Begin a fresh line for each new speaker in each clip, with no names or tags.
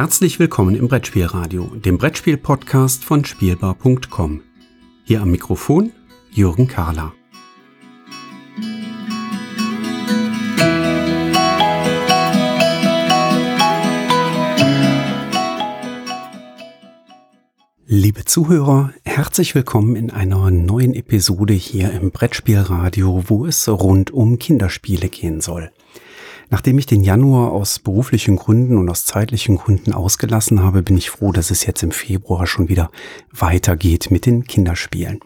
Herzlich willkommen im Brettspielradio, dem Brettspiel-Podcast von Spielbar.com. Hier am Mikrofon Jürgen Kahler. Liebe Zuhörer, herzlich willkommen in einer neuen Episode hier im Brettspielradio, wo es rund um Kinderspiele gehen soll. Nachdem ich den Januar aus beruflichen Gründen und aus zeitlichen Gründen ausgelassen habe, bin ich froh, dass es jetzt im Februar schon wieder weitergeht mit den Kinderspielen.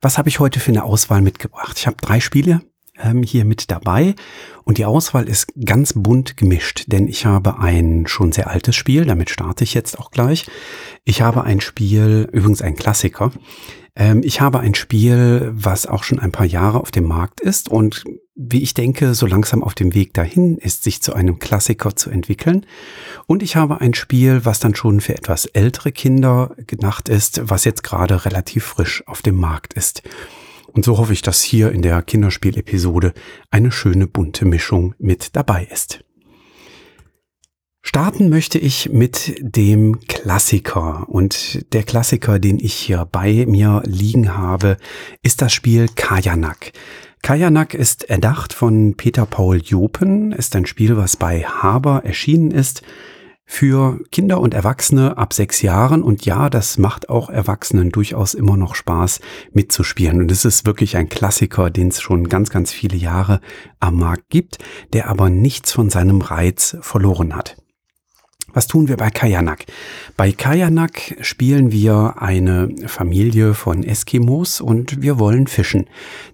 Was habe ich heute für eine Auswahl mitgebracht? Ich habe drei Spiele ähm, hier mit dabei und die Auswahl ist ganz bunt gemischt, denn ich habe ein schon sehr altes Spiel, damit starte ich jetzt auch gleich. Ich habe ein Spiel, übrigens ein Klassiker, ähm, ich habe ein Spiel, was auch schon ein paar Jahre auf dem Markt ist und wie ich denke, so langsam auf dem Weg dahin ist, sich zu einem Klassiker zu entwickeln. Und ich habe ein Spiel, was dann schon für etwas ältere Kinder gedacht ist, was jetzt gerade relativ frisch auf dem Markt ist. Und so hoffe ich, dass hier in der Kinderspiel-Episode eine schöne bunte Mischung mit dabei ist. Starten möchte ich mit dem Klassiker. Und der Klassiker, den ich hier bei mir liegen habe, ist das Spiel Kajanak. Kajanak ist erdacht von Peter Paul Jopen, ist ein Spiel, was bei Haber erschienen ist für Kinder und Erwachsene ab sechs Jahren. Und ja, das macht auch Erwachsenen durchaus immer noch Spaß mitzuspielen. Und es ist wirklich ein Klassiker, den es schon ganz, ganz viele Jahre am Markt gibt, der aber nichts von seinem Reiz verloren hat. Was tun wir bei Kajanak? Bei Kajanak spielen wir eine Familie von Eskimos und wir wollen fischen.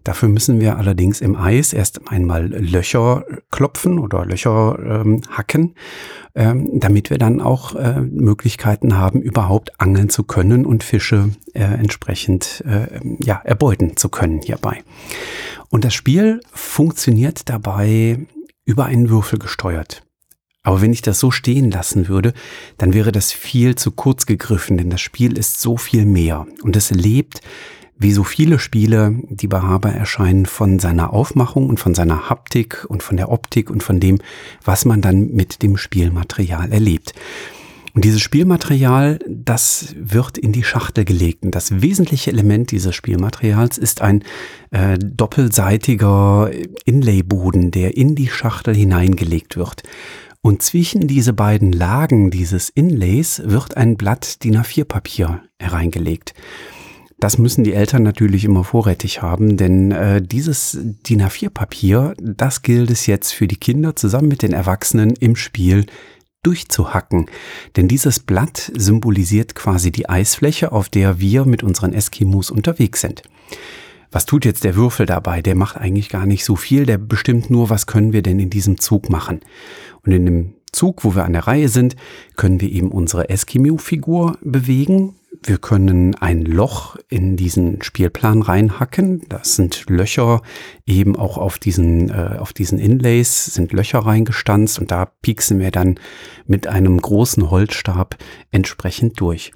Dafür müssen wir allerdings im Eis erst einmal Löcher klopfen oder Löcher ähm, hacken, ähm, damit wir dann auch äh, Möglichkeiten haben, überhaupt angeln zu können und Fische äh, entsprechend äh, ja, erbeuten zu können hierbei. Und das Spiel funktioniert dabei über einen Würfel gesteuert. Aber wenn ich das so stehen lassen würde, dann wäre das viel zu kurz gegriffen, denn das Spiel ist so viel mehr und es lebt, wie so viele Spiele, die bei Haber erscheinen, von seiner Aufmachung und von seiner Haptik und von der Optik und von dem, was man dann mit dem Spielmaterial erlebt. Und dieses Spielmaterial, das wird in die Schachtel gelegt. Und das wesentliche Element dieses Spielmaterials ist ein äh, doppelseitiger Inlayboden, der in die Schachtel hineingelegt wird. Und zwischen diese beiden Lagen dieses Inlays wird ein Blatt DIN A4 Papier hereingelegt. Das müssen die Eltern natürlich immer vorrätig haben, denn äh, dieses DIN A4 Papier, das gilt es jetzt für die Kinder zusammen mit den Erwachsenen im Spiel durchzuhacken. Denn dieses Blatt symbolisiert quasi die Eisfläche, auf der wir mit unseren Eskimos unterwegs sind. Was tut jetzt der Würfel dabei? Der macht eigentlich gar nicht so viel, der bestimmt nur, was können wir denn in diesem Zug machen. Und in dem Zug, wo wir an der Reihe sind, können wir eben unsere Eskimo-Figur bewegen. Wir können ein Loch in diesen Spielplan reinhacken. Das sind Löcher eben auch auf diesen, äh, auf diesen Inlays sind Löcher reingestanzt und da pieksen wir dann mit einem großen Holzstab entsprechend durch.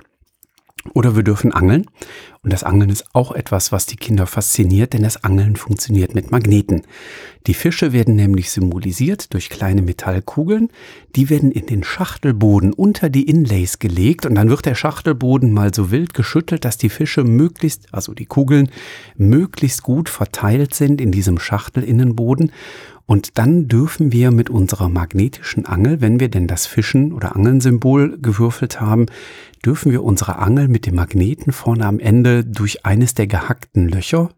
Oder wir dürfen angeln. Und das Angeln ist auch etwas, was die Kinder fasziniert, denn das Angeln funktioniert mit Magneten. Die Fische werden nämlich symbolisiert durch kleine Metallkugeln. Die werden in den Schachtelboden unter die Inlays gelegt und dann wird der Schachtelboden mal so wild geschüttelt, dass die Fische möglichst, also die Kugeln, möglichst gut verteilt sind in diesem Schachtelinnenboden. Und dann dürfen wir mit unserer magnetischen Angel, wenn wir denn das Fischen oder Angeln-Symbol gewürfelt haben, dürfen wir unsere Angel mit dem Magneten vorne am Ende durch eines der gehackten Löcher,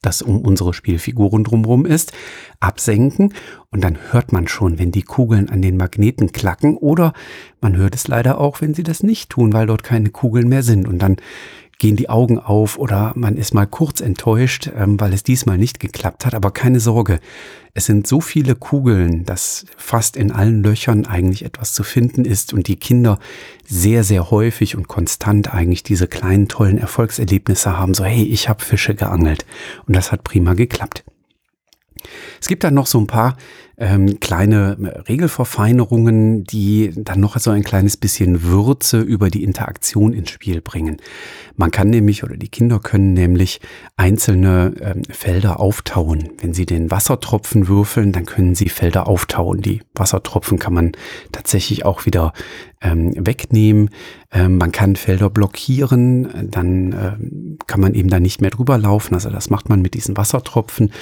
das um unsere Spielfiguren drumherum ist, absenken. Und dann hört man schon, wenn die Kugeln an den Magneten klacken oder man hört es leider auch, wenn sie das nicht tun, weil dort keine Kugeln mehr sind. Und dann gehen die Augen auf oder man ist mal kurz enttäuscht, ähm, weil es diesmal nicht geklappt hat. Aber keine Sorge, es sind so viele Kugeln, dass fast in allen Löchern eigentlich etwas zu finden ist und die Kinder sehr, sehr häufig und konstant eigentlich diese kleinen tollen Erfolgserlebnisse haben. So, hey, ich habe Fische geangelt und das hat prima geklappt. Es gibt dann noch so ein paar ähm, kleine Regelverfeinerungen, die dann noch so ein kleines bisschen Würze über die Interaktion ins Spiel bringen. Man kann nämlich oder die Kinder können nämlich einzelne ähm, Felder auftauen. Wenn sie den Wassertropfen würfeln, dann können sie Felder auftauen. Die Wassertropfen kann man tatsächlich auch wieder ähm, wegnehmen. Ähm, man kann Felder blockieren, dann ähm, kann man eben da nicht mehr drüber laufen. Also das macht man mit diesen Wassertropfen.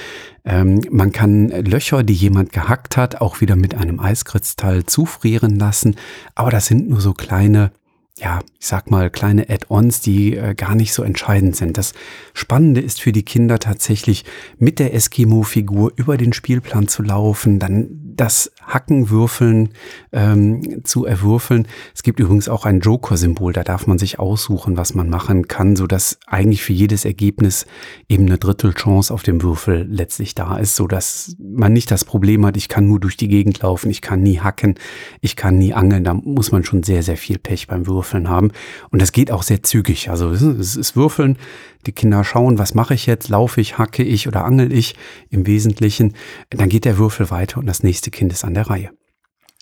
Ähm, man kann Löcher, die jemand gehackt hat, auch wieder mit einem Eiskristall zufrieren lassen. Aber das sind nur so kleine ja, ich sag mal, kleine Add-ons, die äh, gar nicht so entscheidend sind. Das Spannende ist für die Kinder tatsächlich, mit der Eskimo-Figur über den Spielplan zu laufen, dann das Hackenwürfeln ähm, zu erwürfeln. Es gibt übrigens auch ein Joker-Symbol, da darf man sich aussuchen, was man machen kann, so dass eigentlich für jedes Ergebnis eben eine Drittelchance auf dem Würfel letztlich da ist, so dass man nicht das Problem hat, ich kann nur durch die Gegend laufen, ich kann nie hacken, ich kann nie angeln. Da muss man schon sehr, sehr viel Pech beim Würfeln haben. Und das geht auch sehr zügig. Also es ist Würfeln, die Kinder schauen, was mache ich jetzt? Laufe ich, hacke ich oder angel ich im Wesentlichen? Dann geht der Würfel weiter und das nächste Kind ist an der Reihe.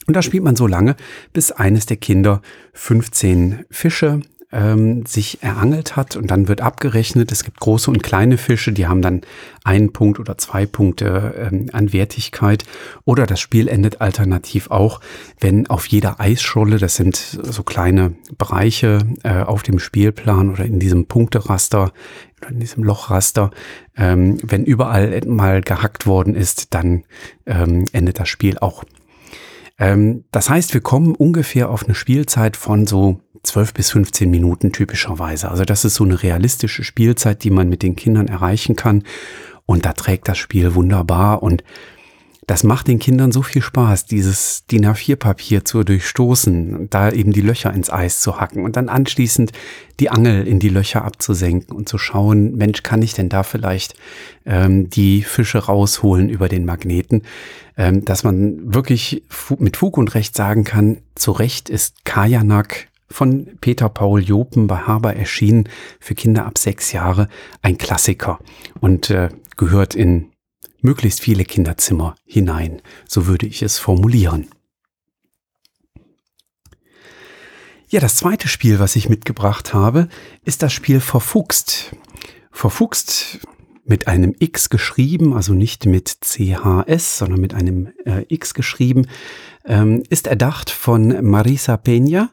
Und da spielt man so lange, bis eines der Kinder 15 Fische ähm, sich erangelt hat und dann wird abgerechnet. Es gibt große und kleine Fische, die haben dann einen Punkt oder zwei Punkte ähm, an Wertigkeit. Oder das Spiel endet alternativ auch, wenn auf jeder Eisscholle, das sind so kleine Bereiche äh, auf dem Spielplan oder in diesem Punkteraster, oder in diesem Lochraster, ähm, wenn überall mal gehackt worden ist, dann ähm, endet das Spiel auch. Ähm, das heißt, wir kommen ungefähr auf eine Spielzeit von so 12 bis 15 Minuten typischerweise. Also das ist so eine realistische Spielzeit, die man mit den Kindern erreichen kann. Und da trägt das Spiel wunderbar und das macht den Kindern so viel Spaß, dieses DIN A4-Papier zu durchstoßen da eben die Löcher ins Eis zu hacken und dann anschließend die Angel in die Löcher abzusenken und zu schauen, Mensch, kann ich denn da vielleicht ähm, die Fische rausholen über den Magneten, ähm, dass man wirklich mit Fug und Recht sagen kann, zu Recht ist Kajanak von Peter Paul Jopen bei Haber erschienen für Kinder ab sechs Jahre ein Klassiker und äh, gehört in möglichst viele Kinderzimmer hinein, so würde ich es formulieren. Ja, das zweite Spiel, was ich mitgebracht habe, ist das Spiel Verfuchst. Verfuchst mit einem X geschrieben, also nicht mit CHS, sondern mit einem äh, X geschrieben, ähm, ist erdacht von Marisa Peña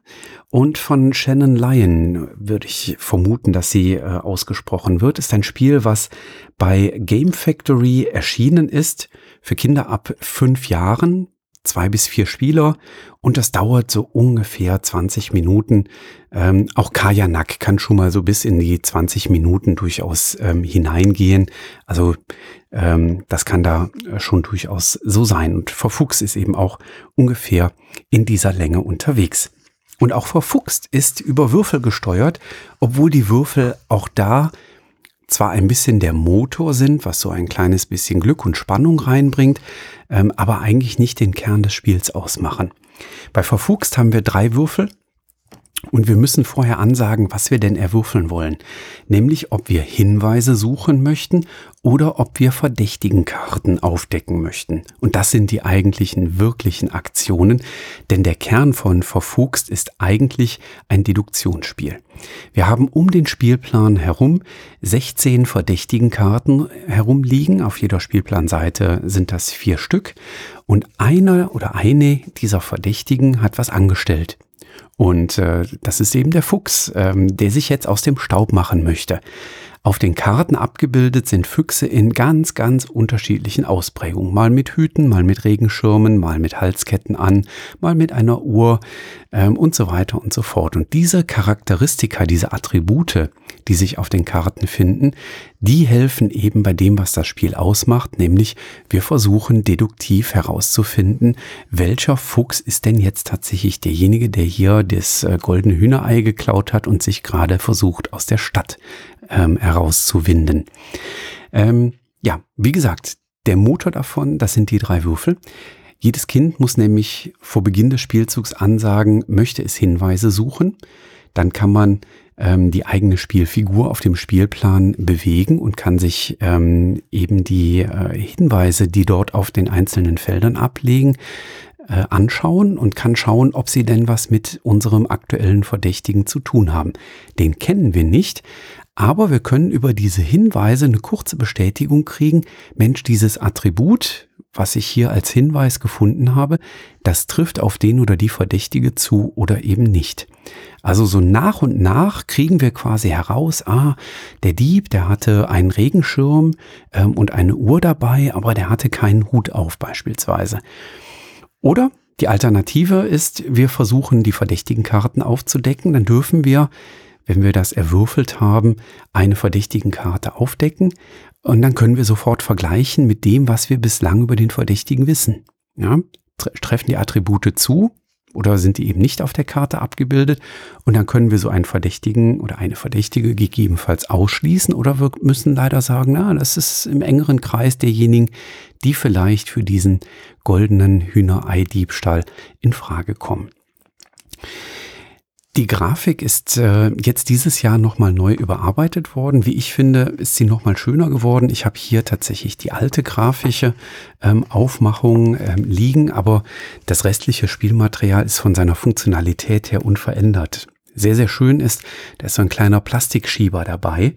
und von Shannon Lyon, würde ich vermuten, dass sie äh, ausgesprochen wird. Ist ein Spiel, was bei Game Factory erschienen ist für Kinder ab fünf Jahren zwei bis vier Spieler und das dauert so ungefähr 20 Minuten. Ähm, auch Kajanak kann schon mal so bis in die 20 Minuten durchaus ähm, hineingehen. Also ähm, das kann da äh, schon durchaus so sein. Und Verfuchs ist eben auch ungefähr in dieser Länge unterwegs. Und auch Verfuchst ist über Würfel gesteuert, obwohl die Würfel auch da zwar ein bisschen der Motor sind, was so ein kleines bisschen Glück und Spannung reinbringt, ähm, aber eigentlich nicht den Kern des Spiels ausmachen. Bei Verfuchst haben wir drei Würfel und wir müssen vorher ansagen, was wir denn erwürfeln wollen. Nämlich, ob wir Hinweise suchen möchten oder ob wir verdächtigen Karten aufdecken möchten. Und das sind die eigentlichen, wirklichen Aktionen, denn der Kern von Verfuchst ist eigentlich ein Deduktionsspiel. Wir haben um den Spielplan herum 16 verdächtigen Karten herumliegen. Auf jeder Spielplanseite sind das vier Stück. Und einer oder eine dieser Verdächtigen hat was angestellt. Und äh, das ist eben der Fuchs, ähm, der sich jetzt aus dem Staub machen möchte. Auf den Karten abgebildet sind Füchse in ganz, ganz unterschiedlichen Ausprägungen. Mal mit Hüten, mal mit Regenschirmen, mal mit Halsketten an, mal mit einer Uhr ähm, und so weiter und so fort. Und diese Charakteristika, diese Attribute, die sich auf den Karten finden, die helfen eben bei dem, was das Spiel ausmacht, nämlich wir versuchen deduktiv herauszufinden, welcher Fuchs ist denn jetzt tatsächlich derjenige, der hier das äh, goldene Hühnerei geklaut hat und sich gerade versucht aus der Stadt ähm, herauszuwinden. Ähm, ja, wie gesagt, der Motor davon, das sind die drei Würfel. Jedes Kind muss nämlich vor Beginn des Spielzugs ansagen, möchte es Hinweise suchen. Dann kann man ähm, die eigene Spielfigur auf dem Spielplan bewegen und kann sich ähm, eben die äh, Hinweise, die dort auf den einzelnen Feldern ablegen, äh, anschauen und kann schauen, ob sie denn was mit unserem aktuellen Verdächtigen zu tun haben. Den kennen wir nicht, aber wir können über diese Hinweise eine kurze Bestätigung kriegen, Mensch, dieses Attribut, was ich hier als Hinweis gefunden habe, das trifft auf den oder die Verdächtige zu oder eben nicht. Also so nach und nach kriegen wir quasi heraus, ah, der Dieb, der hatte einen Regenschirm ähm, und eine Uhr dabei, aber der hatte keinen Hut auf beispielsweise. Oder die Alternative ist, wir versuchen die verdächtigen Karten aufzudecken, dann dürfen wir wenn wir das erwürfelt haben, eine verdächtigen Karte aufdecken und dann können wir sofort vergleichen mit dem, was wir bislang über den Verdächtigen wissen. Ja, treffen die Attribute zu oder sind die eben nicht auf der Karte abgebildet und dann können wir so einen Verdächtigen oder eine Verdächtige gegebenenfalls ausschließen oder wir müssen leider sagen, na, das ist im engeren Kreis derjenigen, die vielleicht für diesen goldenen Hühnerei-Diebstahl in Frage kommen. Die Grafik ist äh, jetzt dieses Jahr nochmal neu überarbeitet worden. Wie ich finde, ist sie nochmal schöner geworden. Ich habe hier tatsächlich die alte grafische ähm, Aufmachung ähm, liegen, aber das restliche Spielmaterial ist von seiner Funktionalität her unverändert sehr, sehr schön ist, da ist so ein kleiner Plastikschieber dabei.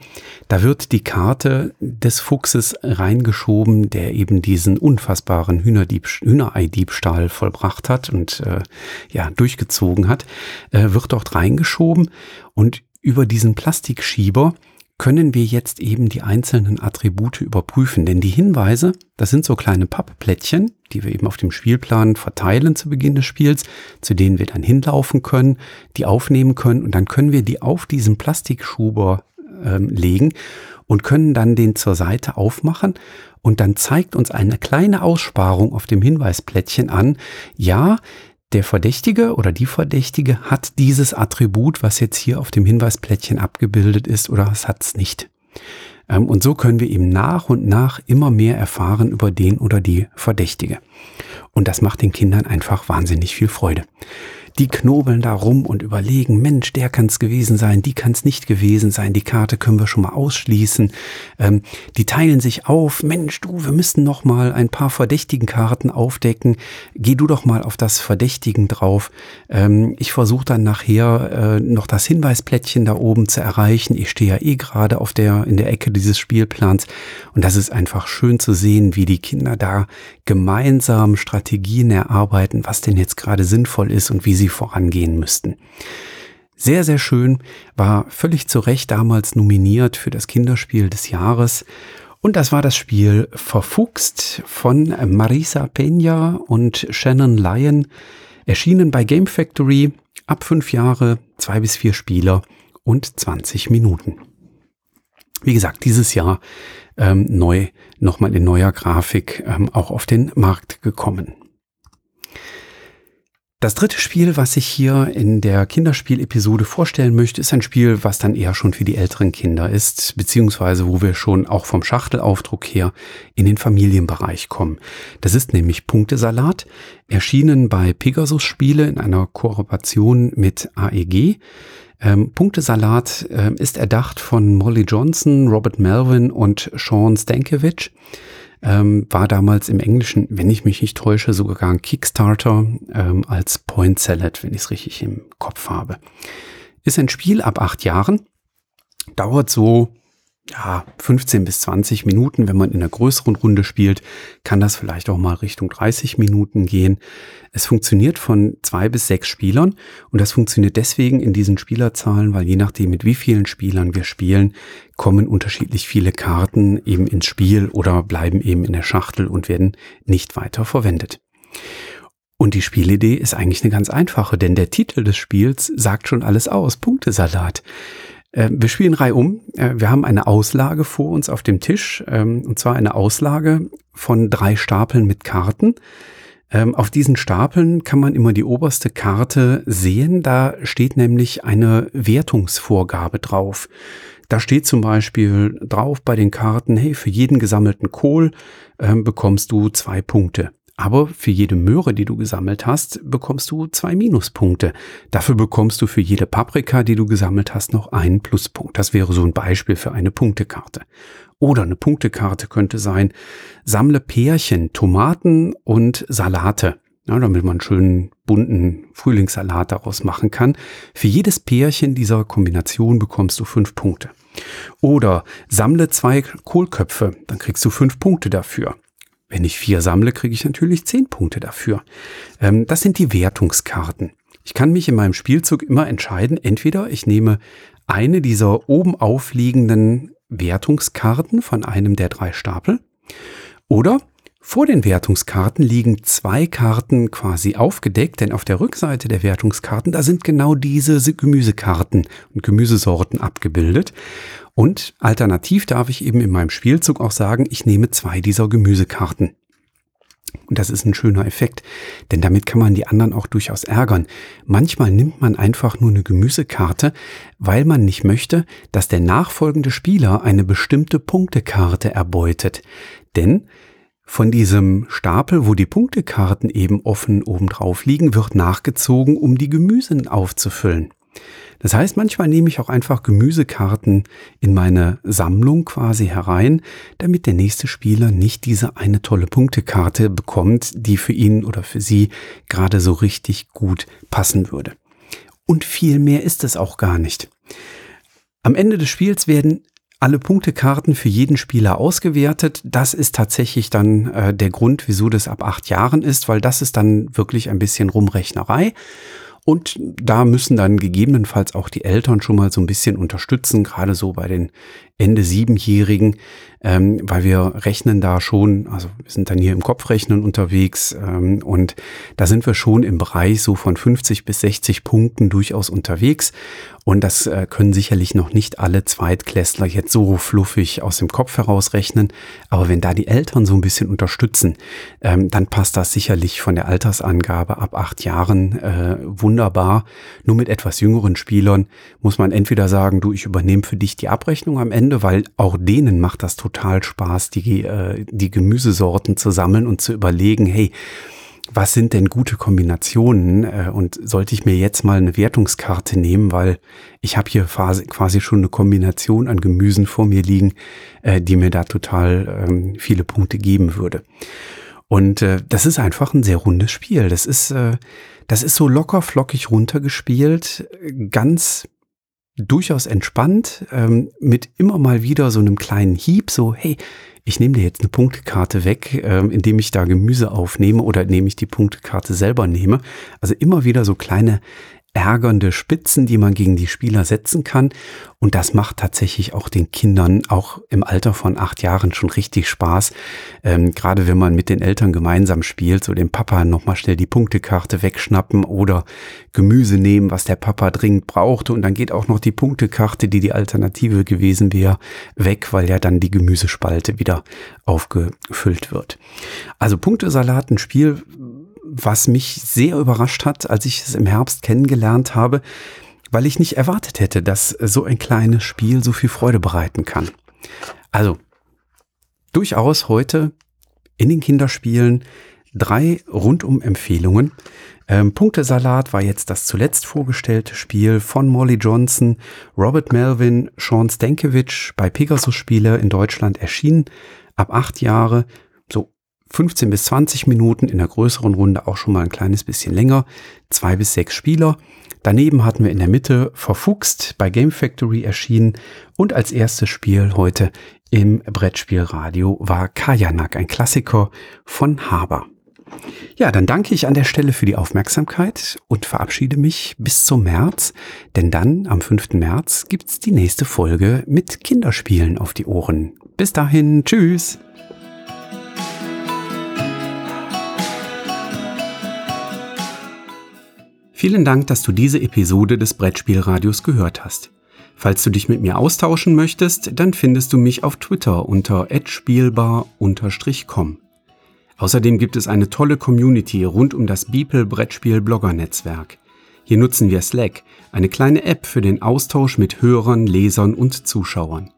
Da wird die Karte des Fuchses reingeschoben, der eben diesen unfassbaren Hühnerei-Diebstahl vollbracht hat und äh, ja, durchgezogen hat, äh, wird dort reingeschoben und über diesen Plastikschieber können wir jetzt eben die einzelnen Attribute überprüfen. Denn die Hinweise, das sind so kleine Pappplättchen, die wir eben auf dem Spielplan verteilen zu Beginn des Spiels, zu denen wir dann hinlaufen können, die aufnehmen können. Und dann können wir die auf diesen Plastikschuber ähm, legen und können dann den zur Seite aufmachen. Und dann zeigt uns eine kleine Aussparung auf dem Hinweisplättchen an, ja, der Verdächtige oder die Verdächtige hat dieses Attribut, was jetzt hier auf dem Hinweisplättchen abgebildet ist, oder es hat es nicht. Ähm, und so können wir eben nach und nach immer mehr erfahren über den oder die Verdächtige. Und das macht den Kindern einfach wahnsinnig viel Freude die knobeln da rum und überlegen, Mensch, der kann es gewesen sein, die kann es nicht gewesen sein, die Karte können wir schon mal ausschließen. Ähm, die teilen sich auf, Mensch, du, wir müssten noch mal ein paar verdächtigen Karten aufdecken. Geh du doch mal auf das Verdächtigen drauf. Ähm, ich versuche dann nachher äh, noch das Hinweisplättchen da oben zu erreichen. Ich stehe ja eh gerade auf der in der Ecke dieses Spielplans und das ist einfach schön zu sehen, wie die Kinder da gemeinsam Strategien erarbeiten, was denn jetzt gerade sinnvoll ist und wie sie vorangehen müssten. Sehr, sehr schön, war völlig zu Recht damals nominiert für das Kinderspiel des Jahres. Und das war das Spiel Verfuchst von Marisa Peña und Shannon Lyon, erschienen bei Game Factory ab fünf Jahre, zwei bis vier Spieler und 20 Minuten. Wie gesagt, dieses Jahr ähm, neu, nochmal in neuer Grafik ähm, auch auf den Markt gekommen. Das dritte Spiel, was ich hier in der Kinderspiel-Episode vorstellen möchte, ist ein Spiel, was dann eher schon für die älteren Kinder ist, beziehungsweise wo wir schon auch vom Schachtelaufdruck her in den Familienbereich kommen. Das ist nämlich Punktesalat, erschienen bei Pegasus Spiele in einer Kooperation mit AEG. Ähm, Punktesalat äh, ist erdacht von Molly Johnson, Robert Melvin und Sean Stankiewicz ähm, war damals im Englischen, wenn ich mich nicht täusche, sogar ein Kickstarter ähm, als Point Salad, wenn ich es richtig im Kopf habe. Ist ein Spiel ab acht Jahren, dauert so ja, 15 bis 20 Minuten. Wenn man in einer größeren Runde spielt, kann das vielleicht auch mal Richtung 30 Minuten gehen. Es funktioniert von zwei bis sechs Spielern und das funktioniert deswegen in diesen Spielerzahlen, weil je nachdem, mit wie vielen Spielern wir spielen, kommen unterschiedlich viele Karten eben ins Spiel oder bleiben eben in der Schachtel und werden nicht weiter verwendet. Und die Spielidee ist eigentlich eine ganz einfache, denn der Titel des Spiels sagt schon alles aus. Punktesalat. Äh, wir spielen reihum. Äh, wir haben eine Auslage vor uns auf dem Tisch, ähm, und zwar eine Auslage von drei Stapeln mit Karten. Ähm, auf diesen Stapeln kann man immer die oberste Karte sehen. Da steht nämlich eine Wertungsvorgabe drauf. Da steht zum Beispiel drauf bei den Karten, hey, für jeden gesammelten Kohl ähm, bekommst du zwei Punkte. Aber für jede Möhre, die du gesammelt hast, bekommst du zwei Minuspunkte. Dafür bekommst du für jede Paprika, die du gesammelt hast, noch einen Pluspunkt. Das wäre so ein Beispiel für eine Punktekarte. Oder eine Punktekarte könnte sein, sammle Pärchen, Tomaten und Salate. Ja, damit man einen schönen bunten Frühlingssalat daraus machen kann. Für jedes Pärchen dieser Kombination bekommst du fünf Punkte. Oder sammle zwei Kohlköpfe, dann kriegst du fünf Punkte dafür. Wenn ich vier sammle, kriege ich natürlich zehn Punkte dafür. Ähm, das sind die Wertungskarten. Ich kann mich in meinem Spielzug immer entscheiden, entweder ich nehme eine dieser oben aufliegenden Wertungskarten von einem der drei Stapel. Oder vor den Wertungskarten liegen zwei Karten quasi aufgedeckt, denn auf der Rückseite der Wertungskarten, da sind genau diese Gemüsekarten und Gemüsesorten abgebildet. Und alternativ darf ich eben in meinem Spielzug auch sagen, ich nehme zwei dieser Gemüsekarten. Und das ist ein schöner Effekt, denn damit kann man die anderen auch durchaus ärgern. Manchmal nimmt man einfach nur eine Gemüsekarte, weil man nicht möchte, dass der nachfolgende Spieler eine bestimmte Punktekarte erbeutet. Denn von diesem Stapel, wo die Punktekarten eben offen obendrauf liegen, wird nachgezogen, um die Gemüsen aufzufüllen. Das heißt, manchmal nehme ich auch einfach Gemüsekarten in meine Sammlung quasi herein, damit der nächste Spieler nicht diese eine tolle Punktekarte bekommt, die für ihn oder für sie gerade so richtig gut passen würde. Und viel mehr ist es auch gar nicht. Am Ende des Spiels werden alle Punktekarten für jeden Spieler ausgewertet. Das ist tatsächlich dann äh, der Grund, wieso das ab acht Jahren ist, weil das ist dann wirklich ein bisschen Rumrechnerei. Und da müssen dann gegebenenfalls auch die Eltern schon mal so ein bisschen unterstützen, gerade so bei den Ende Siebenjährigen, ähm, weil wir rechnen da schon, also wir sind dann hier im Kopfrechnen unterwegs ähm, und da sind wir schon im Bereich so von 50 bis 60 Punkten durchaus unterwegs. Und das äh, können sicherlich noch nicht alle Zweitklässler jetzt so fluffig aus dem Kopf herausrechnen. Aber wenn da die Eltern so ein bisschen unterstützen, ähm, dann passt das sicherlich von der Altersangabe ab acht Jahren äh, wunderbar. Nur mit etwas jüngeren Spielern muss man entweder sagen, du, ich übernehme für dich die Abrechnung am Ende, weil auch denen macht das total Spaß, die, äh, die Gemüsesorten zu sammeln und zu überlegen, hey, was sind denn gute Kombinationen äh, und sollte ich mir jetzt mal eine Wertungskarte nehmen, weil ich habe hier quasi schon eine Kombination an Gemüsen vor mir liegen, äh, die mir da total ähm, viele Punkte geben würde. Und äh, das ist einfach ein sehr rundes Spiel. Das ist, das ist so locker flockig runtergespielt, ganz durchaus entspannt, ähm, mit immer mal wieder so einem kleinen Hieb, so, hey, ich nehme dir jetzt eine Punktekarte weg, ähm, indem ich da Gemüse aufnehme oder indem ich die Punktekarte selber nehme. Also immer wieder so kleine ärgernde Spitzen, die man gegen die Spieler setzen kann. Und das macht tatsächlich auch den Kindern auch im Alter von acht Jahren schon richtig Spaß. Ähm, Gerade wenn man mit den Eltern gemeinsam spielt, so dem Papa nochmal schnell die Punktekarte wegschnappen oder Gemüse nehmen, was der Papa dringend brauchte. Und dann geht auch noch die Punktekarte, die die Alternative gewesen wäre, weg, weil ja dann die Gemüsespalte wieder aufgefüllt wird. Also Punktesalat, ein Spiel, was mich sehr überrascht hat, als ich es im Herbst kennengelernt habe, weil ich nicht erwartet hätte, dass so ein kleines Spiel so viel Freude bereiten kann. Also, durchaus heute in den Kinderspielen drei rundum Empfehlungen. Ähm, Punktesalat war jetzt das zuletzt vorgestellte Spiel von Molly Johnson, Robert Melvin, Sean Stankiewicz bei Pegasus Spiele in Deutschland erschienen. Ab acht Jahre 15 bis 20 Minuten, in der größeren Runde auch schon mal ein kleines bisschen länger, zwei bis sechs Spieler. Daneben hatten wir in der Mitte Verfuchst bei Game Factory erschienen und als erstes Spiel heute im Brettspielradio war Kajanak, ein Klassiker von Haber. Ja, dann danke ich an der Stelle für die Aufmerksamkeit und verabschiede mich bis zum März, denn dann am 5. März gibt's die nächste Folge mit Kinderspielen auf die Ohren. Bis dahin, tschüss! Vielen Dank, dass du diese Episode des Brettspielradios gehört hast. Falls du dich mit mir austauschen möchtest, dann findest du mich auf Twitter unter @spielbar_com. Außerdem gibt es eine tolle Community rund um das Beeple Brettspiel Blogger Netzwerk. Hier nutzen wir Slack, eine kleine App für den Austausch mit Hörern, Lesern und Zuschauern.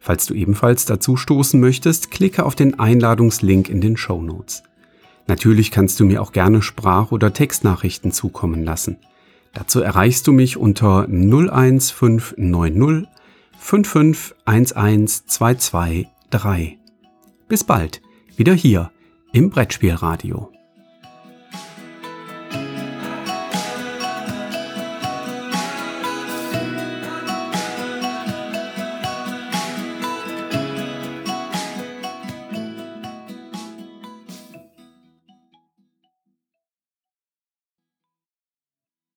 Falls du ebenfalls dazu stoßen möchtest, klicke auf den Einladungslink in den Show Notes. Natürlich kannst du mir auch gerne Sprach- oder Textnachrichten zukommen lassen. Dazu erreichst du mich unter 01590 5511223. Bis bald, wieder hier im Brettspielradio.